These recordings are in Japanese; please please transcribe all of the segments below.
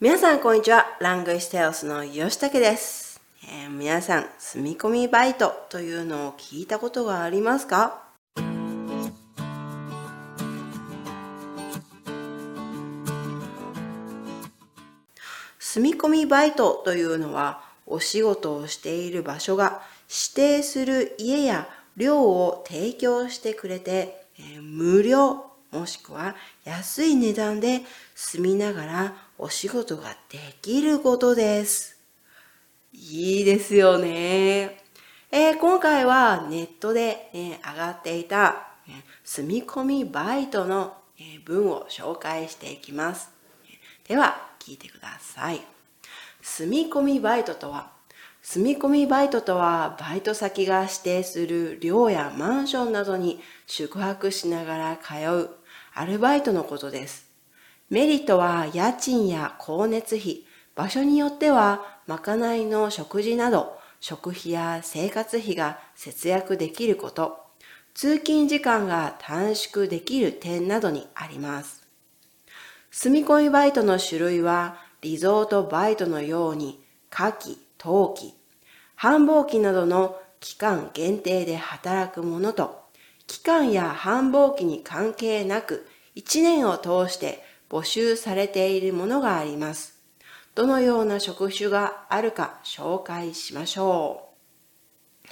皆さん、こんにちは。ラングイステオスの吉武です、えー皆さん、住み込みバイトというのを聞いたことがありますか？住み込みバイトというのは、お仕事をしている場所が指定する家や寮を提供してくれて、えー無料もしくは安い値段で住みながらお仕事ができることです。いいですよね。えー今回はネットで、ね、上がっていた、ね住み込みバイトの、え文を紹介していきます。では、聞いてください。住み込みバイトとは、住み込みバイトとは、バイト先が指定する寮やマンションなどに宿泊しながら通うアルバイトのことです。メリットは家賃や光熱費、場所によってはまかないの食事など食費や生活費が節約できること、通勤時間が短縮できる点などにあります。住み込みバイトの種類はリゾートバイトのように夏季、冬季、繁忙期などの期間限定で働くものと期間や繁忙期に関係なく1年を通して募集されているものがあります。どのような職種があるか紹介しましょう。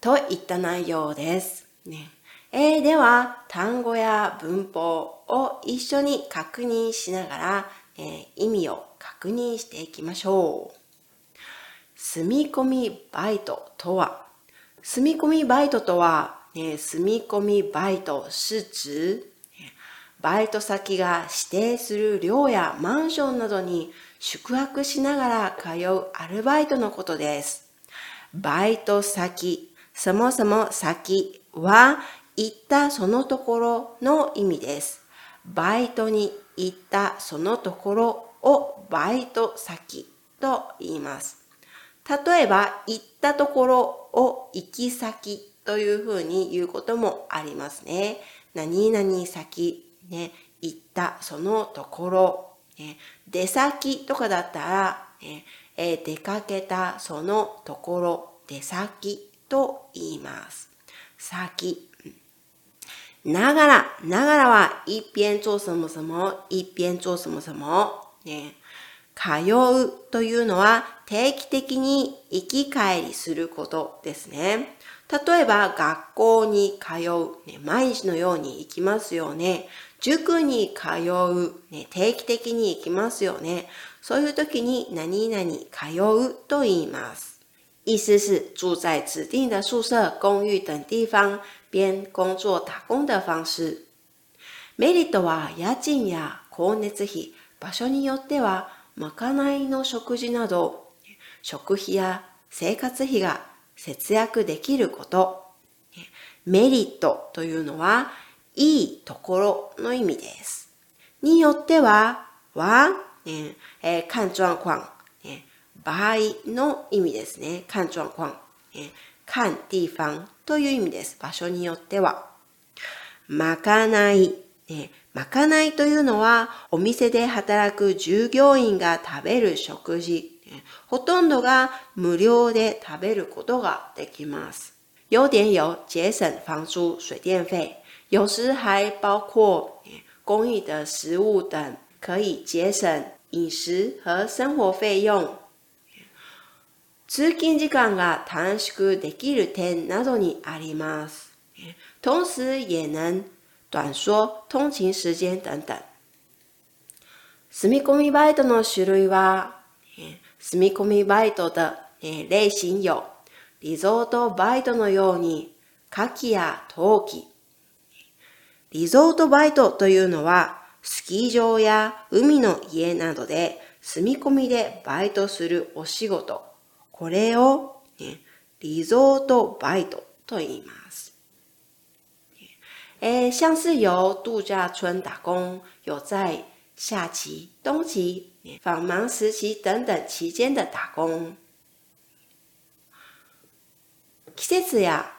といった内容です。ねえーでは、単語や文法を一緒に確認しながら、えー意味を確認していきましょう。住み込みバイトとは、住み込みバイトとは、ね、住み込みバイト是指、バイト先が指定する寮やマンションなどに宿泊しながら通うアルバイトのことです。バイト先、そもそも先は行ったそのところの意味です。バイトに行ったそのところをバイト先と言います。例えば、行ったところを行き先というふうに言うこともありますね。何々先、ね、行ったそのところ、ね、出先とかだったら、ねえー出かけたそのところ、出先と言います。先。ながら、ながらは一边做什么什么、一边做什么什么。ね、通うというのは定期的に行き帰りすることですね。例えば学校に通う、ね、毎日のように行きますよね。塾に通う、ね、定期的に行きますよね。そういう時に何々通うと言います。意思是住在指定的宿舍、公寓等地方边工作打工的方式。メリットは家賃や光熱費、場所によってはまかないの食事など食費や生活費が節約できること。メリットというのはいいところの意味です。によってはは、えー看状況、ね場合の意味ですね。看状況、ね看地方という意味です。場所によっては。まかない。ね、まかないというのは、お店で働く従業員が食べる食事。ほとんどが無料で食べることができます。优点有节省房租、水电费，有时还包括公益的食物等，可以节省饮食和生活费用。通勤時間が短縮できる点などにあります。同时也能短缩通勤時間等等。住み込みバイトの種類は、住み込みバイト的え類型有、リゾートバイトのように、夏季や冬季。リゾートバイトというのは、スキー場や海の家などで住み込みでバイトするお仕事。これを、ねリゾートバイトと言います。诶，像是由度假村打工，有在夏季、冬季、访忙时期等等期間的打工。季節や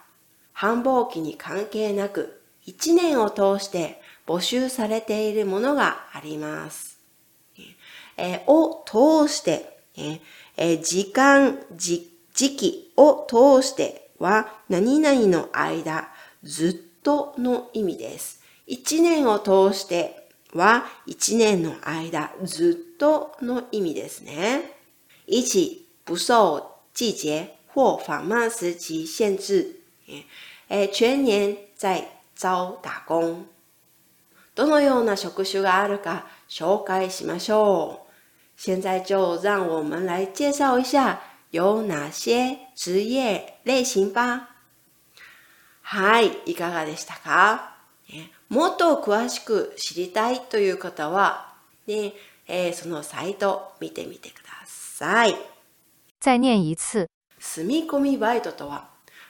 繁忙期に関係なく、一年を通して募集されているものがあります。えを通して、え時間、時期を通しては何々の間、ずっとの意味です。一年を通しては一年の間、ずっとの意味ですね。一、不受季節或放慢時期限制。え全年在招打工。どのような職種があるか紹介しましょう。现在就让我们来介绍一下有哪些职业类型吧。はい、いかがでしたか？もっと詳しく知りたいという方は、ねえー、そのサイト見てみてください。再念一次。住み込みバイトとは、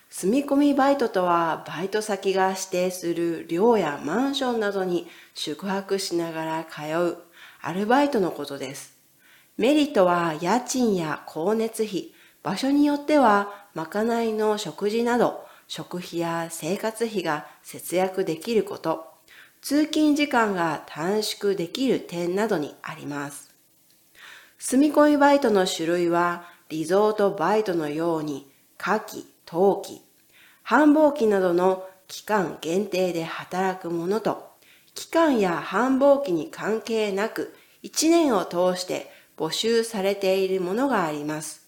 住み込みバイトとは、バイト先が指定する寮やマンションなどに宿泊しながら通うアルバイトのことです。メリットは家賃や光熱費、場所によってはまかないの食事など食費や生活費が節約できること、通勤時間が短縮できる点などにあります。住み込みバイトの種類はリゾートバイトのように夏季、冬季、繁忙期などの期間限定で働くものと、期間や繁忙期に関係なく1年を通して募集されているものがあります。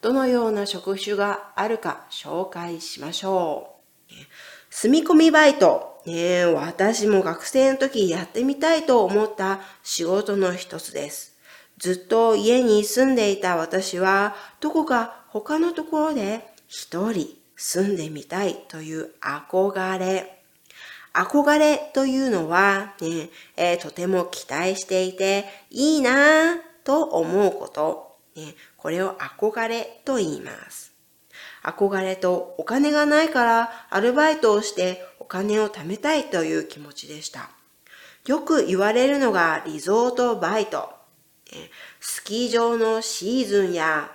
どのような職種があるか紹介しましょう。住み込みバイト、ね、私も学生の時やってみたいと思った仕事の一つです。ずっと家に住んでいた私は、どこか他のところで一人住んでみたいという憧れ。憧れというのはね、えー、とても期待していていいなぁと思うこと、ね。これを憧れと言います。憧れとお金がないからアルバイトをしてお金を貯めたいという気持ちでした。よく言われるのがリゾートバイト。スキー場のシーズンや、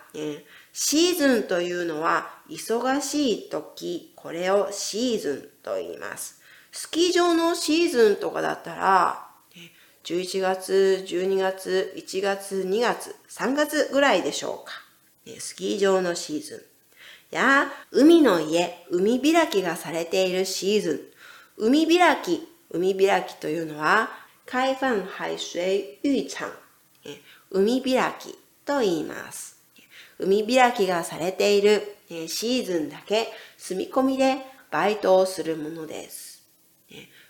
シーズンというのは忙しい時、これをシーズンと言います。スキー場のシーズンとかだったら、11月、12月、1月、2月、3月ぐらいでしょうか。スキー場のシーズン。や、海の家、海開きがされているシーズン。海開き、海開きというのは、開放海水浴場。海開きと言います。海開きがされているシーズンだけ住み込みでバイトをするものです。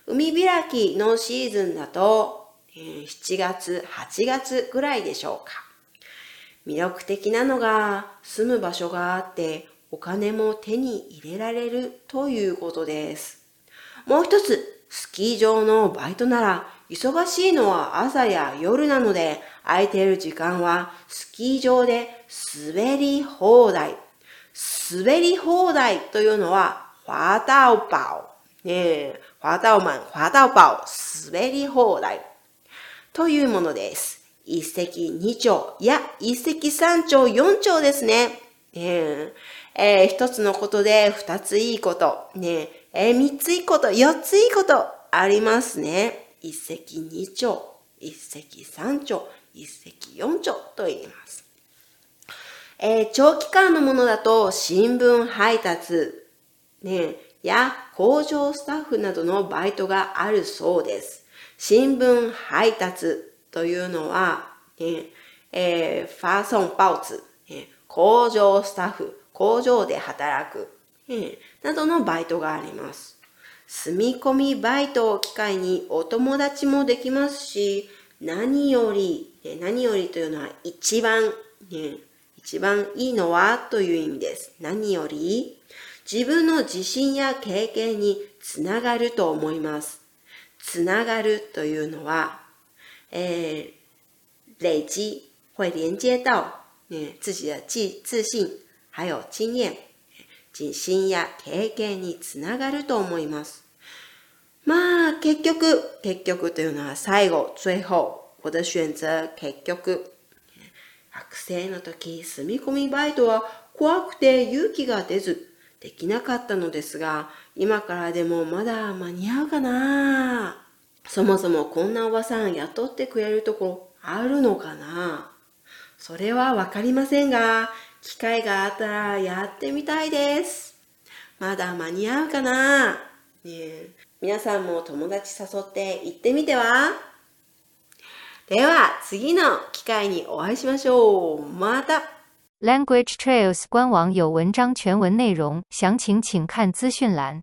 海開きのシーズンだと7月、8月ぐらいでしょうか。魅力的なのが住む場所があってお金も手に入れられるということです。もう一つ、スキー場のバイトなら忙しいのは朝や夜なので空いている時間はスキー場で滑り放題。滑り放題というのは、滑道宝。ね滑道マン、滑道宝、滑り放題。というものです。一石二鳥、いや、一石三鳥、四鳥ですね。ねえー、一つのことで二ついいこと。ねえー、三ついいこと、四ついいことありますね。一石二鳥、一石三鳥、一石四鳥と言います。えー、長期間のものだと新聞配達、ね、や工場スタッフなどのバイトがあるそうです。新聞配達というのは、ねえー、ファーソンパウツ、ね、工場スタッフ、工場で働く、などのバイトがあります。住み込みバイトを機会にお友達もできますし、何より、何よりというのは一番、ね、一番いいのはという意味です。何より自分の自信や経験につながると思います。つながるというのは、えー、累積会連接到、ね、自己的自信还有经验、自信や経験につながると思います。まあ、結局、結局というのは最後、最後、我的選择、結局。学生の時、住み込みバイトは怖くて勇気が出ず、できなかったのですが、今からでもまだ間に合うかなそもそもこんなおばさん雇ってくれるところあるのかな？それはわかりませんが、機会があったらやってみたいです。まだ間に合うかな？ねえ皆さんも友達誘って行ってみては？では次の機会にお会いしましょう。また Language Trails 官网有文章全文内容，详情请看资讯栏。